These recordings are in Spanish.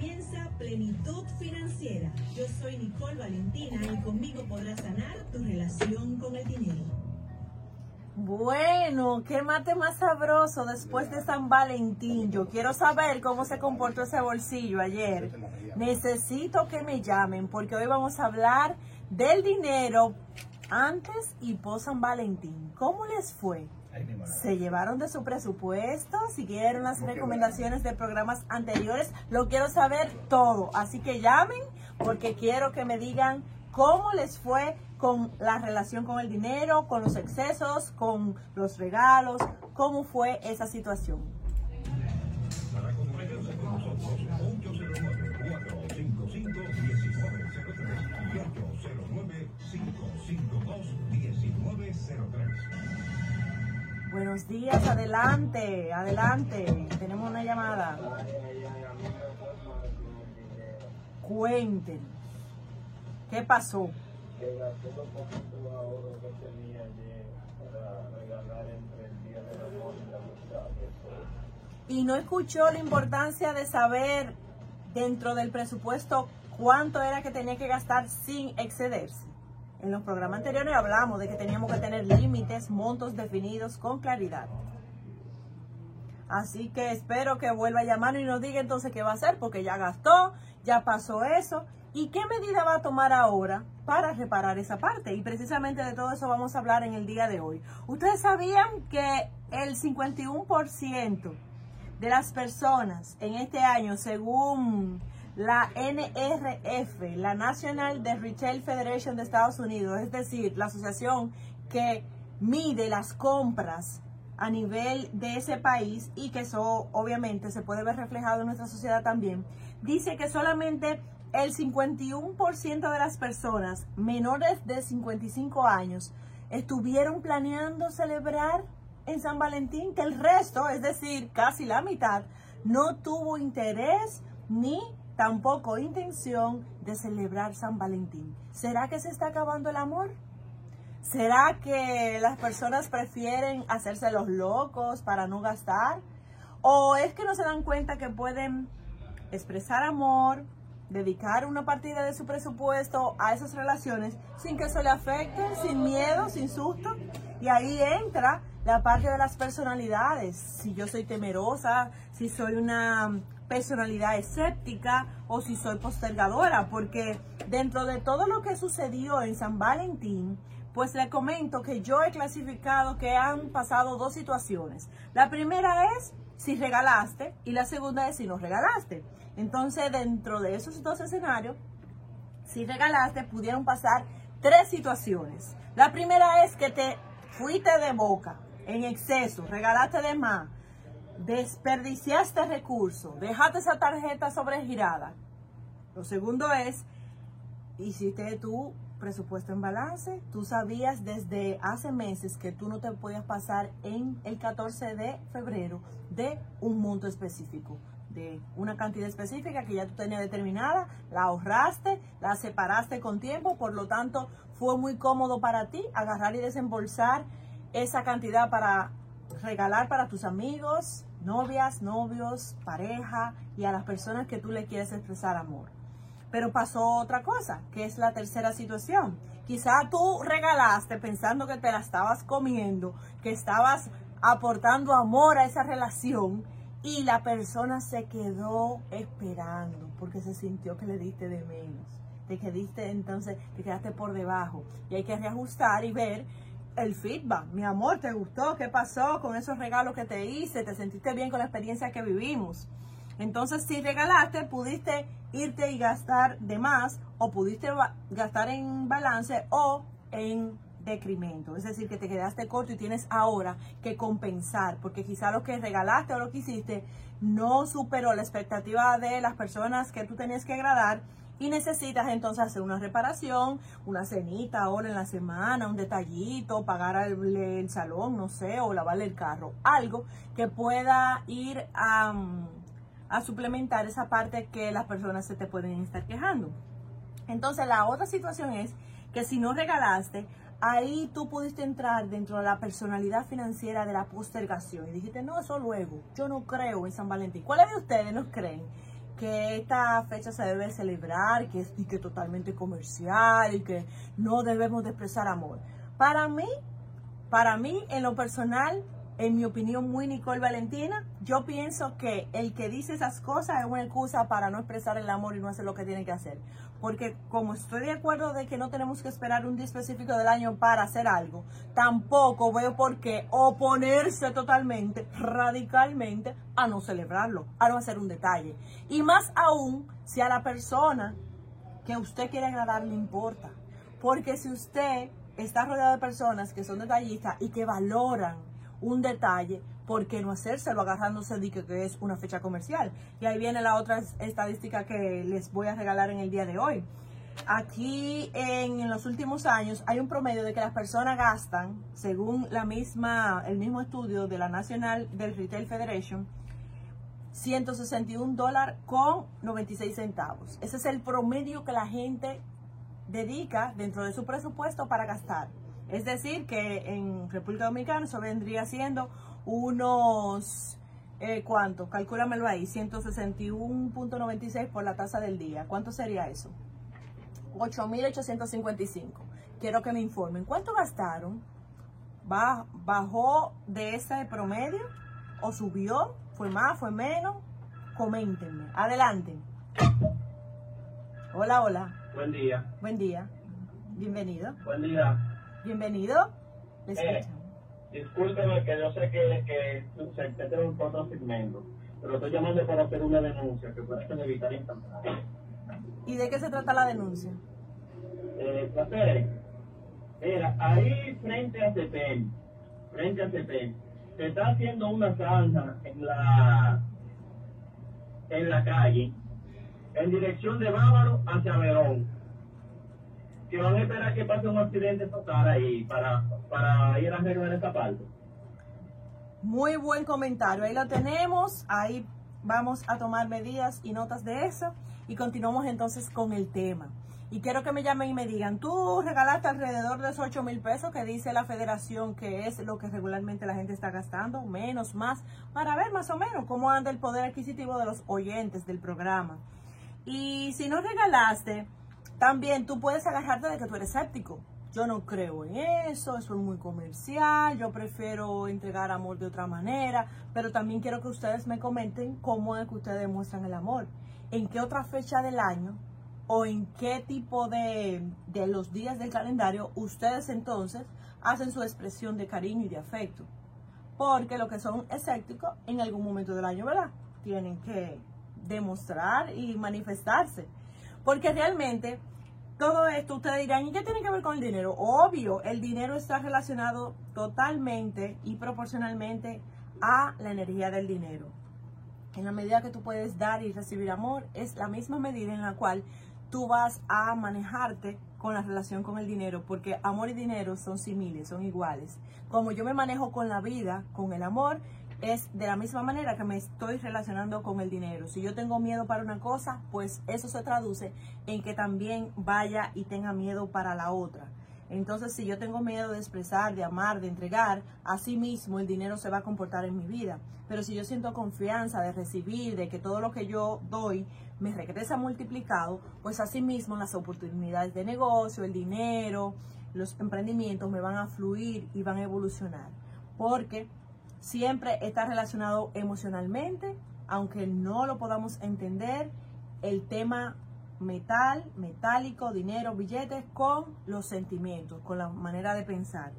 comienza Plenitud Financiera. Yo soy Nicole Valentina y conmigo podrás sanar tu relación con el dinero. Bueno, qué mate más sabroso después de San Valentín. Yo quiero saber cómo se comportó ese bolsillo ayer. Necesito que me llamen porque hoy vamos a hablar del dinero antes y post San Valentín. ¿Cómo les fue? Se llevaron de su presupuesto, siguieron las recomendaciones de programas anteriores. Lo quiero saber todo. Así que llamen porque quiero que me digan cómo les fue con la relación con el dinero, con los excesos, con los regalos, cómo fue esa situación. Buenos días, adelante, adelante. Tenemos una llamada. Cuéntenos. ¿Qué pasó? Y no escuchó la importancia de saber dentro del presupuesto cuánto era que tenía que gastar sin excederse. En los programas anteriores hablamos de que teníamos que tener límites, montos definidos con claridad. Así que espero que vuelva a llamar y nos diga entonces qué va a hacer, porque ya gastó, ya pasó eso. ¿Y qué medida va a tomar ahora para reparar esa parte? Y precisamente de todo eso vamos a hablar en el día de hoy. Ustedes sabían que el 51% de las personas en este año, según la NRF, la National de Retail Federation de Estados Unidos, es decir, la asociación que mide las compras a nivel de ese país y que eso obviamente se puede ver reflejado en nuestra sociedad también, dice que solamente el 51% de las personas menores de 55 años estuvieron planeando celebrar en San Valentín, que el resto, es decir, casi la mitad, no tuvo interés ni tampoco intención de celebrar San Valentín. ¿Será que se está acabando el amor? ¿Será que las personas prefieren hacerse los locos para no gastar? ¿O es que no se dan cuenta que pueden expresar amor, dedicar una partida de su presupuesto a esas relaciones sin que eso le afecte, sin miedo, sin susto? Y ahí entra la parte de las personalidades. Si yo soy temerosa, si soy una personalidad escéptica o si soy postergadora, porque dentro de todo lo que sucedió en San Valentín, pues le comento que yo he clasificado que han pasado dos situaciones. La primera es si regalaste y la segunda es si no regalaste. Entonces, dentro de esos dos escenarios, si regalaste, pudieron pasar tres situaciones. La primera es que te fuiste de boca en exceso, regalaste de más, desperdiciaste recursos, dejaste esa tarjeta sobregirada. Lo segundo es, hiciste tu presupuesto en balance, tú sabías desde hace meses que tú no te podías pasar en el 14 de febrero de un monto específico, de una cantidad específica que ya tú tenías determinada, la ahorraste, la separaste con tiempo, por lo tanto fue muy cómodo para ti agarrar y desembolsar esa cantidad para regalar para tus amigos, novias, novios, pareja y a las personas que tú le quieres expresar amor. Pero pasó otra cosa, que es la tercera situación. Quizá tú regalaste pensando que te la estabas comiendo, que estabas aportando amor a esa relación y la persona se quedó esperando porque se sintió que le diste de menos. Te quedaste entonces, te quedaste por debajo. Y hay que reajustar y ver el feedback. Mi amor, ¿te gustó? ¿Qué pasó con esos regalos que te hice? ¿Te sentiste bien con la experiencia que vivimos? Entonces, si regalaste, pudiste irte y gastar de más o pudiste gastar en balance o en decremento. Es decir, que te quedaste corto y tienes ahora que compensar, porque quizá lo que regalaste o lo que hiciste no superó la expectativa de las personas que tú tenías que agradar y necesitas entonces hacer una reparación, una cenita ahora en la semana, un detallito, pagar el, salón, no sé, o lavarle el carro, algo que pueda ir a... A suplementar esa parte que las personas se te pueden estar quejando. Entonces la otra situación es que si no regalaste, ahí tú pudiste entrar dentro de la personalidad financiera de la postergación y dijiste, no, eso luego, yo no creo en San Valentín. ¿Cuáles de ustedes no creen que esta fecha se debe celebrar, que es y que totalmente comercial y que no debemos de expresar amor. Para mí, para mí, en lo personal, en mi opinión muy Nicole Valentina, yo pienso que el que dice esas cosas es una excusa para no expresar el amor y no hacer lo que tiene que hacer. Porque como estoy de acuerdo de que no tenemos que esperar un día específico del año para hacer algo, tampoco veo por qué oponerse totalmente, radicalmente, a no celebrarlo, a no hacer un detalle. Y más aún si a la persona que usted quiere agradar le importa. Porque si usted está rodeado de personas que son detallistas y que valoran un detalle, ¿por qué no hacérselo agarrándose de que, que es una fecha comercial? Y ahí viene la otra estadística que les voy a regalar en el día de hoy. Aquí en, los últimos años hay un promedio de que las personas gastan, según la misma, el mismo estudio de la Nacional del Retail Federation, 161 dólares con 96 centavos. Ese es el promedio que la gente dedica dentro de su presupuesto para gastar. Es decir, que en República Dominicana eso vendría siendo unos, eh, ¿cuánto? Calcúlamelo ahí, 161.96 por la tasa del día. ¿Cuánto sería eso? 8.855. Quiero que me informen. ¿Cuánto gastaron? ¿Bajó de ese promedio? ¿O subió? ¿Fue más? ¿Fue menos? Coméntenme. Adelante. Hola, hola. Buen día. Buen día. Bienvenido. Buen día. Bienvenido. Eh. Discúlpeme que yo sé que, que se tiene un otro segmento, pero estoy llamando para hacer una denuncia que puede ser evitar instantánea. ¿Y de qué se trata la denuncia? Eh, placer. Mira, ahí frente a CPM, frente a CPM, se está haciendo una zanja en la en la calle, en dirección de Bávaro hacia Verón. Que van a esperar que pase un accidente total ahí para, para ir a arreglar esa parte. Muy buen comentario. Ahí lo tenemos. Ahí vamos a tomar medidas y notas de eso. Y continuamos entonces con el tema. Y quiero que me llamen y me digan, tú regalaste alrededor de esos 8 mil pesos que dice la federación que es lo que regularmente la gente está gastando, menos, más, para ver más o menos cómo anda el poder adquisitivo de los oyentes del programa. Y si no regalaste, también tú puedes agarrarte de que tú eres escéptico. Yo no creo en eso, eso es muy comercial, yo prefiero entregar amor de otra manera, pero también quiero que ustedes me comenten cómo es que ustedes demuestran el amor, en qué otra fecha del año o en qué tipo de, de los días del calendario ustedes entonces hacen su expresión de cariño y de afecto. Porque los que son escépticos en algún momento del año, ¿verdad? Tienen que demostrar y manifestarse. Porque realmente todo esto ustedes dirán, ¿y qué tiene que ver con el dinero? Obvio, el dinero está relacionado totalmente y proporcionalmente a la energía del dinero. En la medida que tú puedes dar y recibir amor, es la misma medida en la cual tú vas a manejarte con la relación con el dinero, porque amor y dinero son similares, son iguales. Como yo me manejo con la vida, con el amor, es de la misma manera que me estoy relacionando con el dinero. Si yo tengo miedo para una cosa, pues eso se traduce en que también vaya y tenga miedo para la otra. Entonces, si yo tengo miedo de expresar, de amar, de entregar, así mismo el dinero se va a comportar en mi vida. Pero si yo siento confianza de recibir, de que todo lo que yo doy me regresa multiplicado, pues así mismo las oportunidades de negocio, el dinero, los emprendimientos me van a fluir y van a evolucionar. Porque siempre está relacionado emocionalmente, aunque no lo podamos entender, el tema metal, metálico, dinero, billetes, con los sentimientos, con la manera de pensar.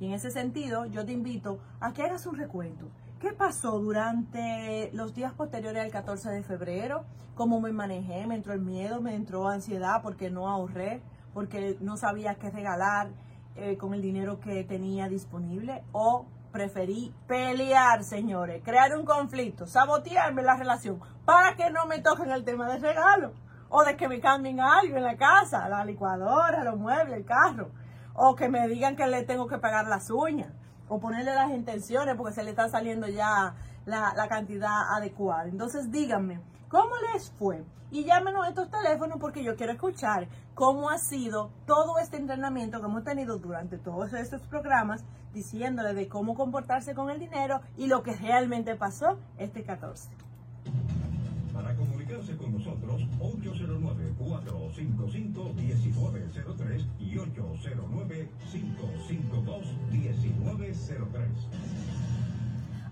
Y en ese sentido, yo te invito a que hagas un recuento. ¿Qué pasó durante los días posteriores al 14 de febrero? ¿Cómo me manejé? ¿Me entró el miedo? ¿Me entró ansiedad porque no ahorré? ¿Porque no sabía qué regalar eh, con el dinero que tenía disponible? ¿O preferí pelear, señores, crear un conflicto, sabotearme la relación para que no me toquen el tema del regalo? o de que me cambien algo en la casa, la licuadora, los muebles, el carro, o que me digan que le tengo que pagar las uñas, o ponerle las intenciones porque se le está saliendo ya la, la cantidad adecuada. Entonces díganme, ¿cómo les fue? Y llámenos a estos teléfonos porque yo quiero escuchar cómo ha sido todo este entrenamiento que hemos tenido durante todos estos programas, diciéndole de cómo comportarse con el dinero y lo que realmente pasó este 14. Para comunicarse con nosotros 809-455-1903 y 809-552-1903.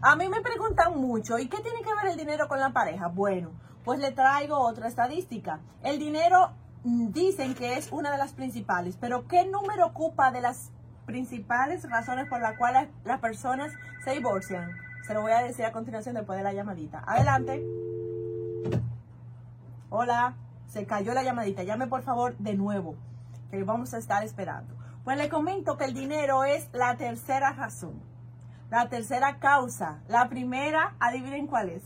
A mí me preguntan mucho, ¿y qué tiene que ver el dinero con la pareja? Bueno, pues le traigo otra estadística. El dinero mm, dicen que es una de las principales, pero ¿qué número ocupa de las principales razones por las cuales las personas se divorcian? Se lo voy a decir a continuación después de la llamadita. Adelante. Hola, se cayó la llamadita. Llame por favor de nuevo, que vamos a estar esperando. Pues le comento que el dinero es la tercera razón, la tercera causa. La primera, adivinen cuál es.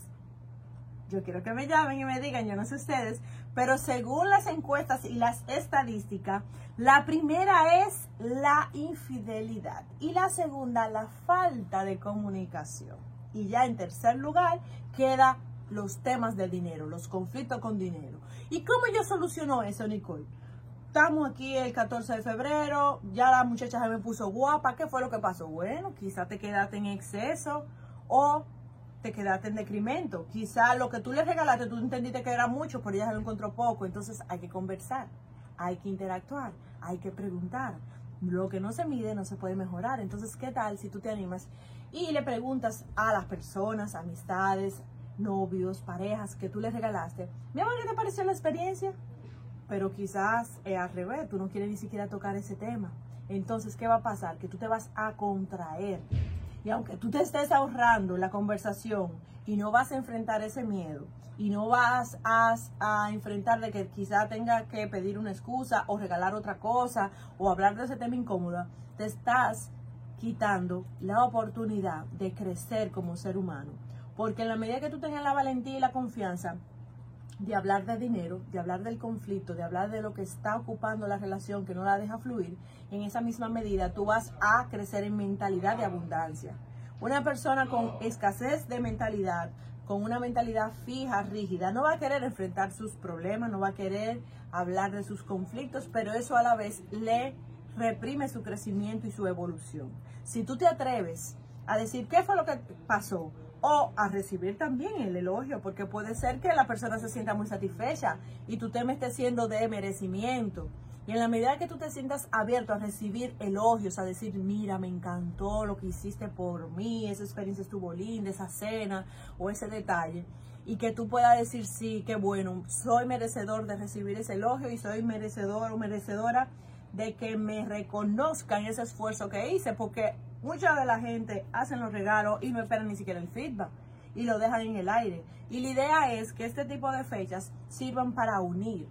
Yo quiero que me llamen y me digan, yo no sé ustedes, pero según las encuestas y las estadísticas, la primera es la infidelidad y la segunda la falta de comunicación. Y ya en tercer lugar queda los temas del dinero, los conflictos con dinero. ¿Y cómo yo soluciono eso, Nicole? Estamos aquí el 14 de febrero, ya la muchacha se me puso guapa, ¿qué fue lo que pasó? Bueno, quizá te quedaste en exceso o te quedaste en decremento. Quizá lo que tú le regalaste, tú entendiste que era mucho, pero ella se lo encontró poco. Entonces hay que conversar, hay que interactuar, hay que preguntar. Lo que no se mide no se puede mejorar. Entonces, ¿qué tal si tú te animas y le preguntas a las personas, amistades, novios, parejas que tú les regalaste, mi amor, ¿qué te pareció la experiencia? Pero quizás es al revés, tú no quieres ni siquiera tocar ese tema. Entonces, ¿qué va a pasar? Que tú te vas a contraer. Y aunque tú te estés ahorrando la conversación y no vas a enfrentar ese miedo y no vas a, a enfrentar de que quizá tenga que pedir una excusa o regalar otra cosa o hablar de ese tema incómodo, te estás quitando la oportunidad de crecer como ser humano. Porque en la medida que tú tengas la valentía y la confianza de hablar de dinero, de hablar del conflicto, de hablar de lo que está ocupando la relación que no la deja fluir, en esa misma medida tú vas a crecer en mentalidad de abundancia. Una persona con escasez de mentalidad, con una mentalidad fija, rígida, no va a querer enfrentar sus problemas, no va a querer hablar de sus conflictos, pero eso a la vez le reprime su crecimiento y su evolución. Si tú te atreves a decir qué fue lo que pasó, o a recibir también el elogio, porque puede ser que la persona se sienta muy satisfecha y tu tema esté siendo de merecimiento. Y en la medida que tú te sientas abierto a recibir elogios, a decir, mira, me encantó lo que hiciste por mí, esa experiencia estuvo linda, esa cena o ese detalle, y que tú puedas decir, sí, qué bueno, soy merecedor de recibir ese elogio y soy merecedor o merecedora de que me reconozcan ese esfuerzo que hice, porque mucha de la gente hacen los regalos y no esperan ni siquiera el feedback y lo dejan en el aire. Y la idea es que este tipo de fechas sirvan para unir,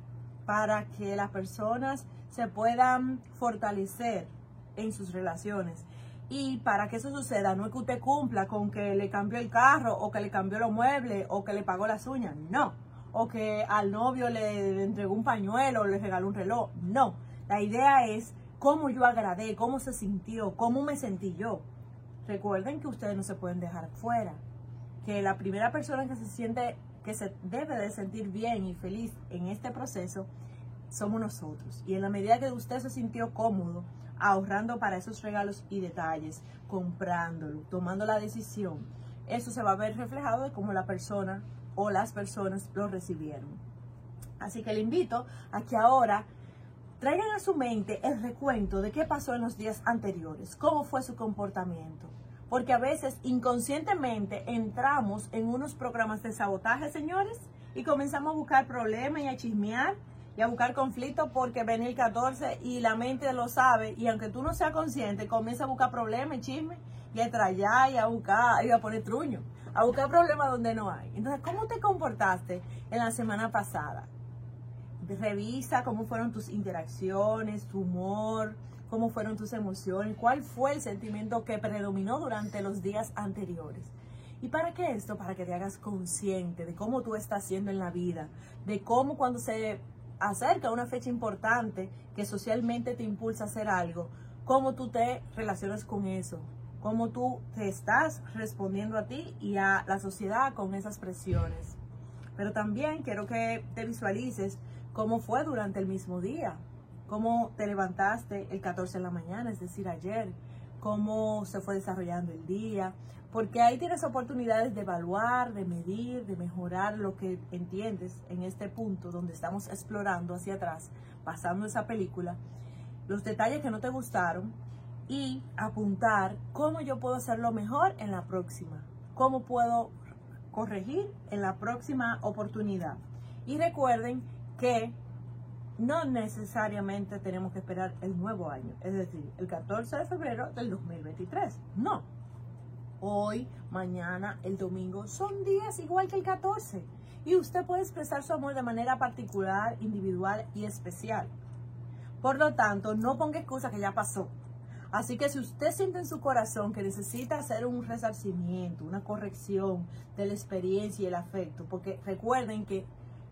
para que las personas se puedan fortalecer en sus relaciones. Y para que eso suceda, no es que usted cumpla con que le cambió el carro o que le cambió los muebles o que le pagó las uñas, no. O que al novio le, entregó un pañuelo o le regaló un reloj, no. La idea es cómo yo agradé, cómo se sintió, cómo me sentí yo. Recuerden que ustedes no se pueden dejar fuera, que la primera persona que se siente, que se debe de sentir bien y feliz en este proceso, somos nosotros. Y en la medida que usted se sintió cómodo, ahorrando para esos regalos y detalles, comprándolo, tomando la decisión, eso se va a ver reflejado de cómo la persona o las personas lo recibieron. Así que le invito a que ahora traigan a su mente el recuento de qué pasó en los días anteriores, cómo fue su comportamiento. Porque a veces inconscientemente entramos en unos programas de sabotaje, señores, y comenzamos a buscar problemas y a chismear y a buscar conflictos porque ven el 14 y la mente lo sabe y aunque tú no seas consciente, comienza a buscar problemas y chisme y a trallar y a buscar y a poner truño, a buscar problemas donde no hay. Entonces, ¿cómo te comportaste en la semana pasada? Revisa cómo fueron tus interacciones, tu humor, cómo fueron tus emociones, cuál fue el sentimiento que predominó durante los días anteriores. ¿Y para qué esto? Para que te hagas consciente de cómo tú estás haciendo en la vida, de cómo cuando se acerca una fecha importante que socialmente te impulsa a hacer algo, cómo tú te relacionas con eso, cómo tú te estás respondiendo a ti y a la sociedad con esas presiones. Pero también quiero que te visualices cómo fue durante el mismo día, cómo te levantaste el 14 de la mañana, es decir, ayer, cómo se fue desarrollando el día, porque ahí tienes oportunidades de evaluar, de medir, de mejorar lo que entiendes en este punto donde estamos explorando hacia atrás, pasando esa película, los detalles que no te gustaron y apuntar cómo yo puedo hacerlo mejor en la próxima, cómo puedo corregir en la próxima oportunidad. Y recuerden que no necesariamente tenemos que esperar el nuevo año, es decir, el 14 de febrero del 2023. No. Hoy, mañana, el domingo son días igual que el 14 y usted puede expresar su amor de manera particular, individual y especial. Por lo tanto, no ponga excusa que ya pasó. Así que si usted siente en su corazón que necesita hacer un resarcimiento, una corrección de la experiencia y el afecto, porque recuerden que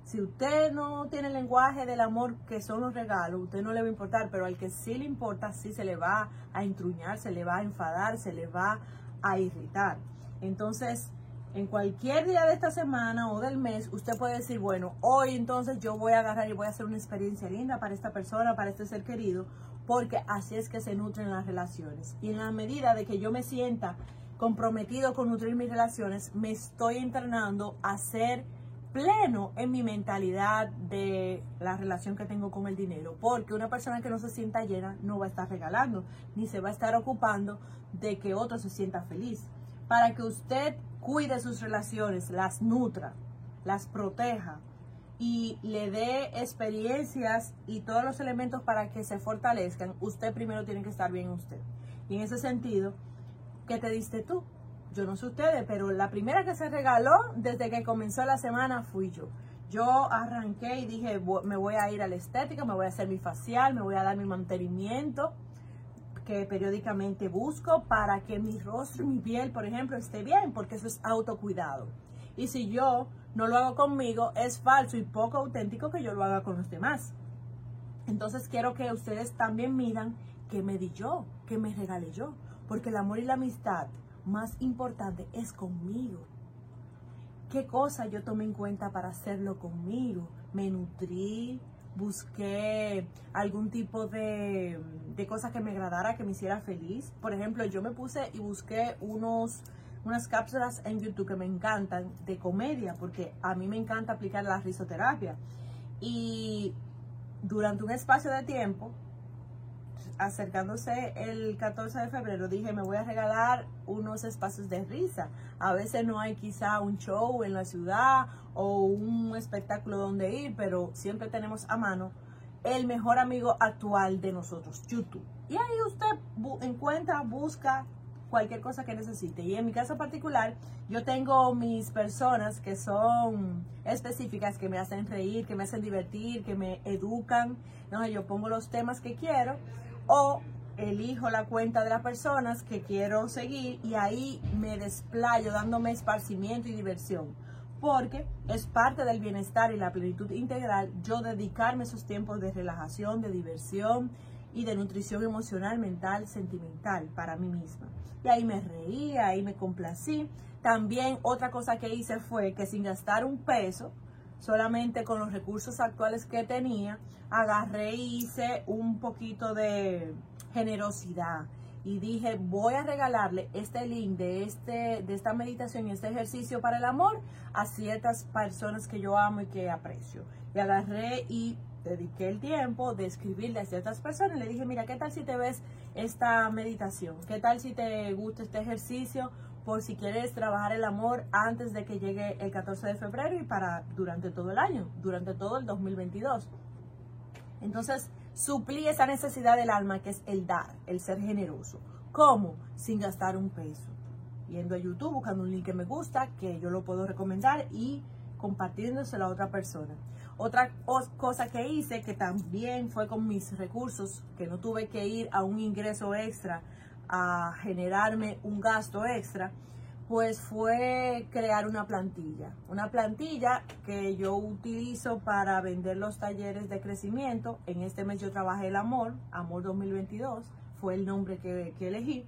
si usted no tiene el lenguaje del amor que son los regalos, usted no le va a importar, pero al que sí le importa, sí se le va a intruñar, se le va a enfadar, se le va a irritar. Entonces, en cualquier día de esta semana o del mes, usted puede decir, bueno, hoy entonces yo voy a agarrar y voy a hacer una experiencia linda para esta persona, para este ser querido, porque así es que se nutren las relaciones. Y en la medida de que yo me sienta comprometido con nutrir mis relaciones, me estoy entrenando a ser pleno en mi mentalidad de la relación que tengo con el dinero, porque una persona que no se sienta llena no va a estar regalando, ni se va a estar ocupando de que otro se sienta feliz. Para que usted cuide sus relaciones, las nutra, las proteja y le dé experiencias y todos los elementos para que se fortalezcan, usted primero tiene que estar bien usted. Y en ese sentido, ¿qué te diste tú? Yo no sé ustedes, pero la primera que se regaló desde que comenzó la semana fui yo. Yo arranqué y dije, me voy a ir a la estética, me voy a hacer mi facial, me voy a dar mi mantenimiento que periódicamente busco para que mi rostro y mi piel, por ejemplo, esté bien, porque eso es autocuidado. Y si yo no lo hago conmigo, es falso y poco auténtico que yo lo haga con los demás. Entonces quiero que ustedes también miran que me di yo, que me regalé yo, porque el amor y la amistad más importante es conmigo. ¿Qué cosa yo tomé en cuenta para hacerlo conmigo? Me nutrí, busqué algún tipo de, de cosa que me agradara, que me hiciera feliz. Por ejemplo, yo me puse y busqué unos, unas cápsulas en YouTube que me encantan de comedia, porque a mí me encanta aplicar la risoterapia. Y durante un espacio de tiempo acercándose el 14 de febrero, dije, me voy a regalar unos espacios de risa. A veces no hay quizá un show en la ciudad o un espectáculo donde ir, pero siempre tenemos a mano el mejor amigo actual de nosotros, YouTube. Y ahí usted encuentra, busca cualquier cosa que necesite. Y en mi caso particular, yo tengo mis personas que son específicas, que me hacen reír, que me hacen divertir, que me educan. ¿no? Yo pongo los temas que quiero o elijo la cuenta de las personas que quiero seguir y ahí me desplayo dándome esparcimiento y diversión. Porque es parte del bienestar y la plenitud integral yo dedicarme esos tiempos de relajación, de diversión y de nutrición emocional, mental, sentimental para mí misma. Y ahí me reí, ahí me complací. También otra cosa que hice fue que sin gastar un peso, solamente con los recursos actuales que tenía, agarré y hice un poquito de generosidad y dije, voy a regalarle este link de, este, de esta meditación y este ejercicio para el amor a ciertas personas que yo amo y que aprecio. Y agarré y dediqué el tiempo de escribirle a ciertas personas. Le dije, mira, ¿qué tal si te ves esta meditación? ¿Qué tal si te gusta este ejercicio? Por si quieres trabajar el amor antes de que llegue el 14 de febrero y para durante todo el año, durante todo el 2022. Entonces, suplí esa necesidad del alma que es el dar, el ser generoso. ¿Cómo? Sin gastar un peso. Yendo a YouTube, buscando un link que me gusta, que yo lo puedo recomendar y compartiéndoselo a otra persona. Otra cosa que hice, que también fue con mis recursos, que no tuve que ir a un ingreso extra a generarme un gasto extra, pues fue crear una plantilla. Una plantilla que yo utilizo para vender los talleres de crecimiento. En este mes yo trabajé el amor, Amor 2022, fue el nombre que, que elegí.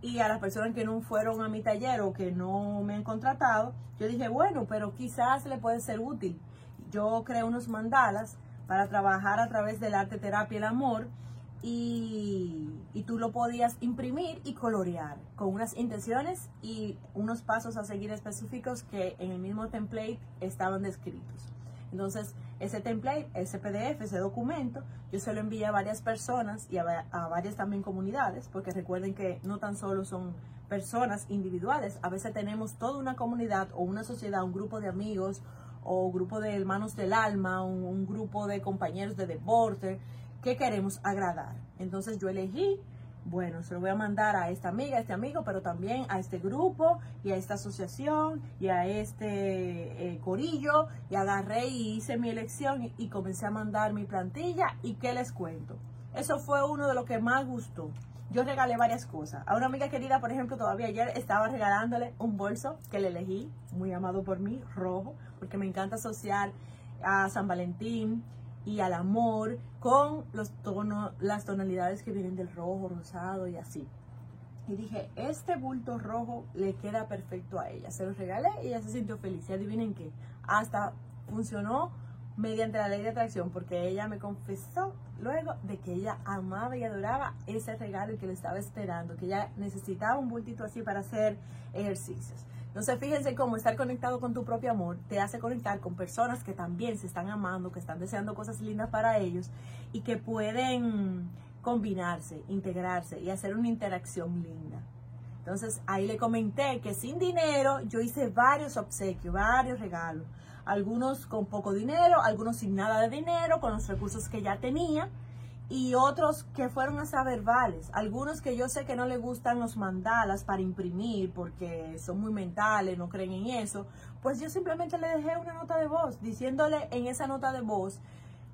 Y a las personas que no fueron a mi taller o que no me han contratado, yo dije, bueno, pero quizás le puede ser útil. Yo creé unos mandalas para trabajar a través del arte, terapia y el amor y, tú lo podías imprimir y colorear con unas intenciones y unos pasos a seguir específicos que en el mismo template estaban descritos. Entonces, ese template, ese PDF, ese documento, yo se lo envié a varias personas y a, a, varias también comunidades, porque recuerden que no tan solo son personas individuales, a veces tenemos toda una comunidad o una sociedad, un grupo de amigos o grupo de hermanos del alma, un, un grupo de compañeros de deporte que queremos agradar. Entonces yo elegí bueno, se lo voy a mandar a esta amiga, a este amigo, pero también a este grupo y a esta asociación y a este eh, corillo. Y agarré y hice mi elección y, comencé a mandar mi plantilla. ¿Y qué les cuento? Eso fue uno de los que más gustó. Yo regalé varias cosas. A una amiga querida, por ejemplo, todavía ayer estaba regalándole un bolso que le elegí, muy amado por mí, rojo, porque me encanta asociar a San Valentín y al amor con los tonos, las tonalidades que vienen del rojo, rosado y así. Y dije, este bulto rojo le queda perfecto a ella. Se lo regalé y ella se sintió feliz. Y adivinen qué, hasta funcionó mediante la ley de atracción, porque ella me confesó luego de que ella amaba y adoraba ese regalo y que lo estaba esperando, que ella necesitaba un bultito así para hacer ejercicios. Entonces, fíjense cómo estar conectado con tu propio amor te hace conectar con personas que también se están amando, que están deseando cosas lindas para ellos y que pueden combinarse, integrarse y hacer una interacción linda. Entonces, ahí le comenté que sin dinero yo hice varios obsequios, varios regalos. Algunos con poco dinero, algunos sin nada de dinero, con los recursos que ya tenía y otros que fueron hasta verbales. Algunos que yo sé que no le gustan los mandalas para imprimir porque son muy mentales, no creen en eso, pues yo simplemente le dejé una nota de voz diciéndole en esa nota de voz,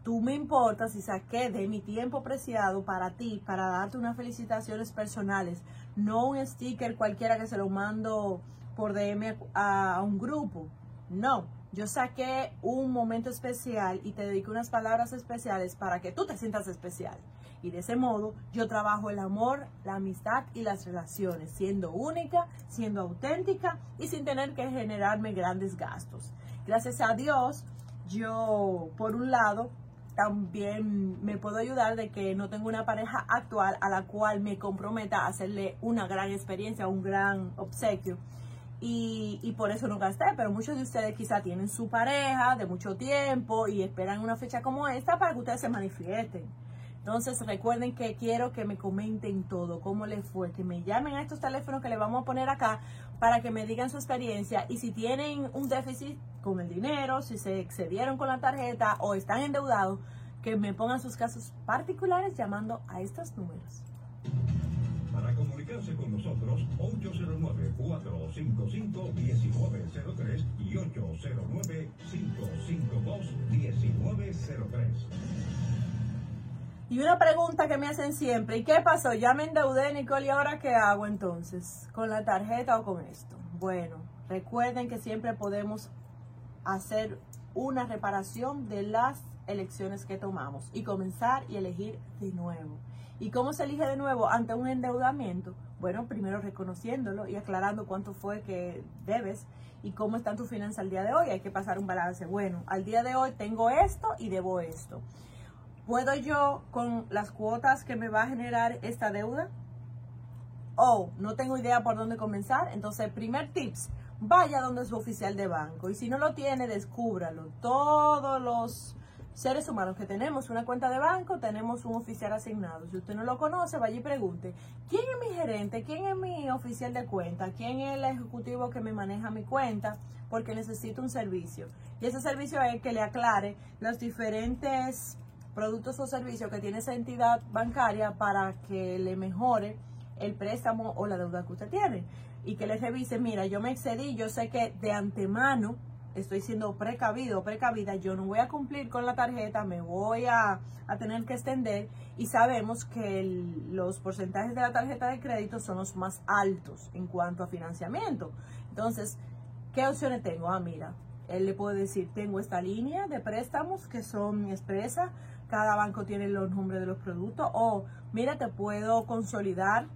tú me importas y saqué de mi tiempo preciado para ti, para darte unas felicitaciones personales, no un sticker cualquiera que se lo mando por DM a, a un grupo, no yo saqué un momento especial y te dediqué unas palabras especiales para que tú te sientas especial. Y de ese modo yo trabajo el amor, la amistad y las relaciones, siendo única, siendo auténtica y sin tener que generarme grandes gastos. Gracias a Dios, yo, por un lado, también me puedo ayudar de que no tengo una pareja actual a la cual me comprometa a hacerle una gran experiencia, un gran obsequio y, por eso no gasté, pero muchos de ustedes quizá tienen su pareja de mucho tiempo y esperan una fecha como esta para que ustedes se manifiesten. Entonces recuerden que quiero que me comenten todo, cómo les fue, que me llamen a estos teléfonos que les vamos a poner acá para que me digan su experiencia y si tienen un déficit con el dinero, si se excedieron con la tarjeta o están endeudados, que me pongan sus casos particulares llamando a estos números. Comunicarse con nosotros, 809-455-1903 y 809-552-1903. Y una pregunta que me hacen siempre, ¿y qué pasó? Ya me endeudé, Nicole, ¿y ahora qué hago entonces? ¿Con la tarjeta o con esto? Bueno, recuerden que siempre podemos hacer una reparación de las elecciones que tomamos y comenzar y elegir de nuevo. ¿Y cómo se elige de nuevo ante un endeudamiento? Bueno, primero reconociéndolo y aclarando cuánto fue que debes y cómo están tus finanzas al día de hoy. Hay que pasar un balance. Bueno, al día de hoy tengo esto y debo esto. ¿Puedo yo con las cuotas que me va a generar esta deuda? O no tengo idea por dónde comenzar. Entonces, primer tips, vaya donde su oficial de banco. Y si no lo tiene, descúbralo. Todos los seres humanos que tenemos una cuenta de banco, tenemos un oficial asignado. Si usted no lo conoce, vaya y pregunte, ¿quién es mi gerente? ¿Quién es mi oficial de cuenta? ¿Quién es el ejecutivo que me maneja mi cuenta? Porque necesito un servicio. Y ese servicio es que le aclare los diferentes productos o servicios que tiene esa entidad bancaria para que le mejore el préstamo o la deuda que usted tiene. Y que le revise, mira, yo me excedí, yo sé que de antemano estoy siendo precavido, precavida, yo no voy a cumplir con la tarjeta, me voy a, a tener que extender y sabemos que los porcentajes de la tarjeta de crédito son los más altos en cuanto a financiamiento. Entonces, ¿qué opciones tengo? Ah, mira, él le puede decir, tengo esta línea de préstamos que son expresa, cada banco tiene los nombres de los productos, o mira, te puedo consolidar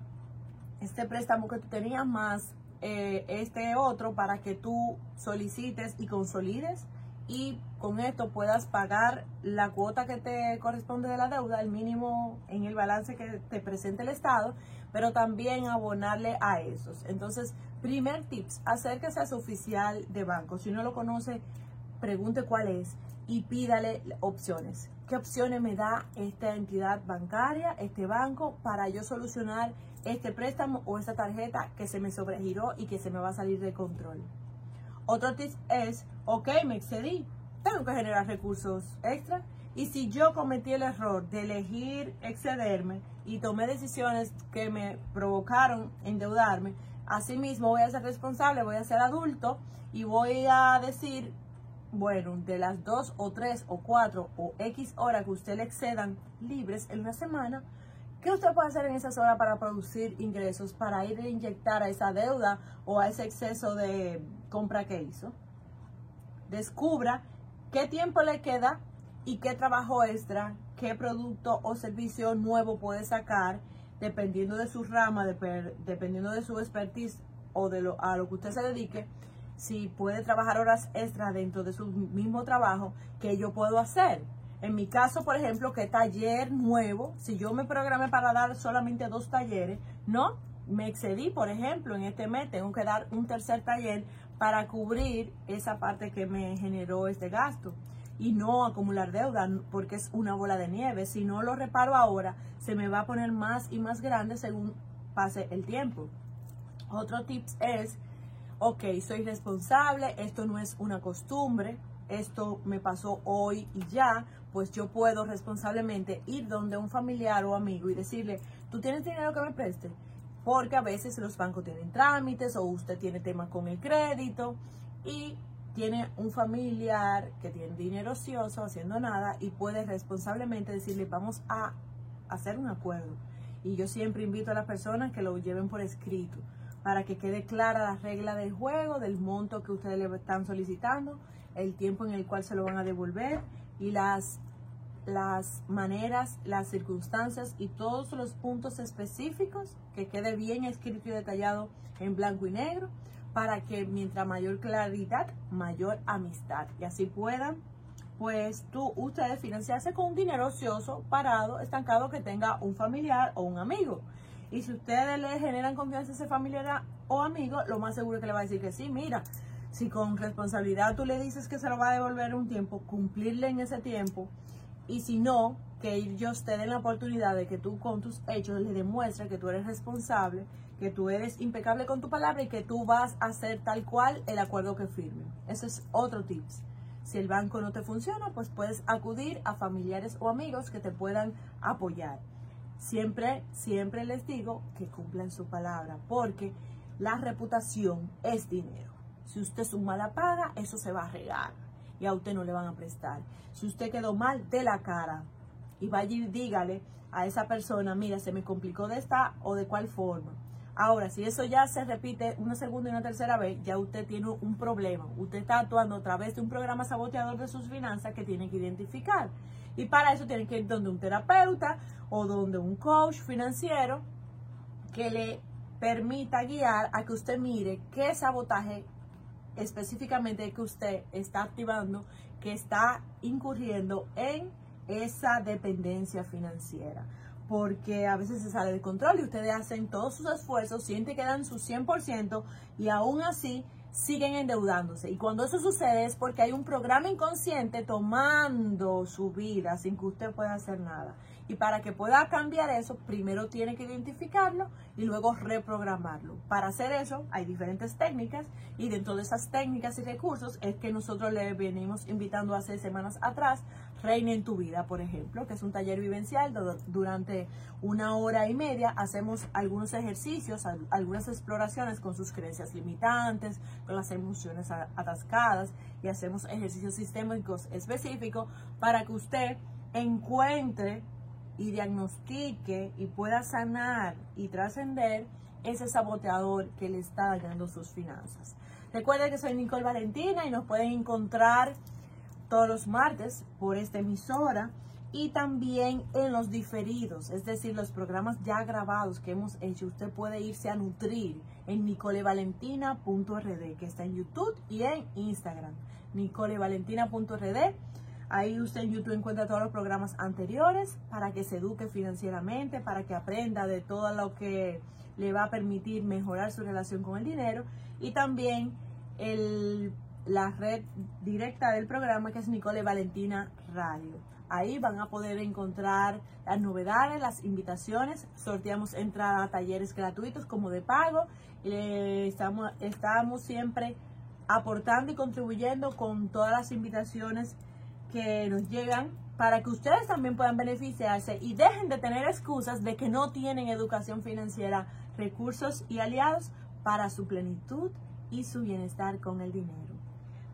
este préstamo que tú tenías más eh, este otro para que tú solicites y consolides y con esto puedas pagar la cuota que te corresponde de la deuda, el mínimo en el balance que te presente el Estado, pero también abonarle a esos. Entonces, primer tips, acérquese a su oficial de banco. Si no lo conoce, pregunte cuál es y pídale opciones. ¿Qué opciones me da esta entidad bancaria, este banco, para yo solucionar este préstamo o esta tarjeta que se me sobregiró y que se me va a salir de control? Otro tip es, ok, me excedí, tengo que generar recursos extra. Y si yo cometí el error de elegir excederme y tomé decisiones que me provocaron endeudarme, asimismo voy a ser responsable, voy a ser adulto y voy a decir, bueno, de las dos o tres o cuatro o X horas que usted le excedan libres en una semana, ¿Qué usted puede hacer en esas horas para producir ingresos, para ir a inyectar a esa deuda o a ese exceso de compra que hizo? Descubra qué tiempo le queda y qué trabajo extra, qué producto o servicio nuevo puede sacar, dependiendo de su rama, dependiendo de su expertise o de lo, a lo que usted se dedique, si puede trabajar horas extras dentro de su mismo trabajo, ¿qué yo puedo hacer? En mi caso, por ejemplo, que taller nuevo, si yo me programé para dar solamente dos talleres, no, me excedí, por ejemplo, en este mes tengo que dar un tercer taller para cubrir esa parte que me generó este gasto y no acumular deuda porque es una bola de nieve. Si no lo reparo ahora, se me va a poner más y más grande según pase el tiempo. Otro tip es, ok, soy responsable, esto no es una costumbre, esto me pasó hoy y ya, pues yo puedo responsablemente ir donde un familiar o amigo y decirle, ¿tú tienes dinero que me preste? Porque a veces los bancos tienen trámites o usted tiene temas con el crédito y tiene un familiar que tiene dinero ocioso haciendo nada y puede responsablemente decirle, vamos a hacer un acuerdo. Y yo siempre invito a las personas que lo lleven por escrito para que quede clara la regla del juego, del monto que ustedes le están solicitando el tiempo en el cual se lo van a devolver y las, las maneras, las circunstancias y todos los puntos específicos que quede bien escrito y detallado en blanco y negro para que mientras mayor claridad, mayor amistad y así puedan pues tú, ustedes financiarse con un dinero ocioso, parado, estancado que tenga un familiar o un amigo. Y si ustedes le generan confianza a ese familiar o amigo, lo más seguro es que le va a decir que sí, mira, si con responsabilidad tú le dices que se lo va a devolver un tiempo, cumplirle en ese tiempo. Y si no, que ellos te den la oportunidad de que tú con tus hechos le demuestres que tú eres responsable, que tú eres impecable con tu palabra y que tú vas a hacer tal cual el acuerdo que firmen. Ese es otro tips. Si el banco no te funciona, pues puedes acudir a familiares o amigos que te puedan apoyar. Siempre, siempre les digo que cumplan su palabra, porque la reputación es dinero. Si usted es un mala paga, eso se va a regar y a usted no le van a prestar. Si usted quedó mal de la cara y vaya y dígale a esa persona, mira, se me complicó de esta o de cuál forma. Ahora, si eso ya se repite una segunda y una tercera vez, ya usted tiene un problema. Usted está actuando a través de un programa saboteador de sus finanzas que tiene que identificar. Y para eso tiene que ir donde un terapeuta o donde un coach financiero que le permita guiar a que usted mire qué sabotaje específicamente que usted está activando, que está incurriendo en esa dependencia financiera. Porque a veces se sale de control y ustedes hacen todos sus esfuerzos, sienten que dan su 100% y aún así siguen endeudándose. Y cuando eso sucede es porque hay un programa inconsciente tomando su vida sin que usted pueda hacer nada. Y para que pueda cambiar eso, primero tiene que identificarlo y luego reprogramarlo. Para hacer eso hay diferentes técnicas y dentro de esas técnicas y recursos es que nosotros le venimos invitando hace semanas atrás Reina en tu vida, por ejemplo, que es un taller vivencial durante una hora y media hacemos algunos ejercicios, algunas exploraciones con sus creencias limitantes, con las emociones atascadas y hacemos ejercicios sistémicos específicos para que usted encuentre y diagnostique y pueda sanar y trascender ese saboteador que le está dañando sus finanzas. Recuerden que soy Nicole Valentina y nos pueden encontrar todos los martes por esta emisora y también en los diferidos, es decir, los programas ya grabados que hemos hecho. Usted puede irse a nutrir en nicolevalentina.rd, que está en YouTube y en Instagram. nicolevalentina.rd. Ahí usted en YouTube encuentra todos los programas anteriores para que se eduque financieramente, para que aprenda de todo lo que le va a permitir mejorar su relación con el dinero y también el, la red directa del programa que es Nicole Valentina Radio. Ahí van a poder encontrar las novedades, las invitaciones. Sorteamos entrada a talleres gratuitos como de pago. Estamos, estamos siempre aportando y contribuyendo con todas las invitaciones que nos llegan para que ustedes también puedan beneficiarse y dejen de tener excusas de que no tienen educación financiera, recursos y aliados para su plenitud y su bienestar con el dinero.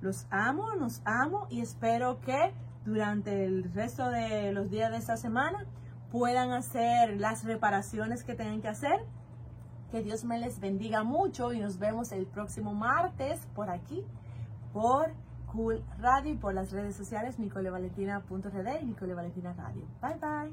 Los amo, nos amo y espero que durante el resto de los días de esta semana puedan hacer las reparaciones que tengan que hacer. Que Dios me les bendiga mucho y nos vemos el próximo martes por aquí, por Cool Radio y por las redes sociales nicolevalentina.rd y Nicole Valentina Radio. Bye bye.